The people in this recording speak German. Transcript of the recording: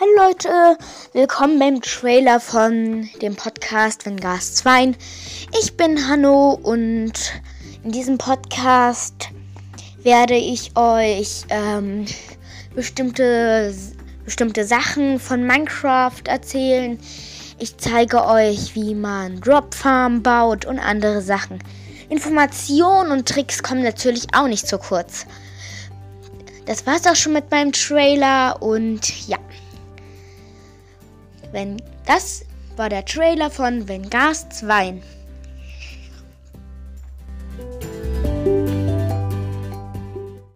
Hallo Leute, willkommen beim Trailer von dem Podcast Wenn Gas 2. Ich bin Hanno und in diesem Podcast werde ich euch ähm, bestimmte, bestimmte Sachen von Minecraft erzählen. Ich zeige euch, wie man Drop Farm baut und andere Sachen. Informationen und Tricks kommen natürlich auch nicht zu kurz. Das war's auch schon mit meinem Trailer und ja. Wenn das war der Trailer von Wenn Gas 2.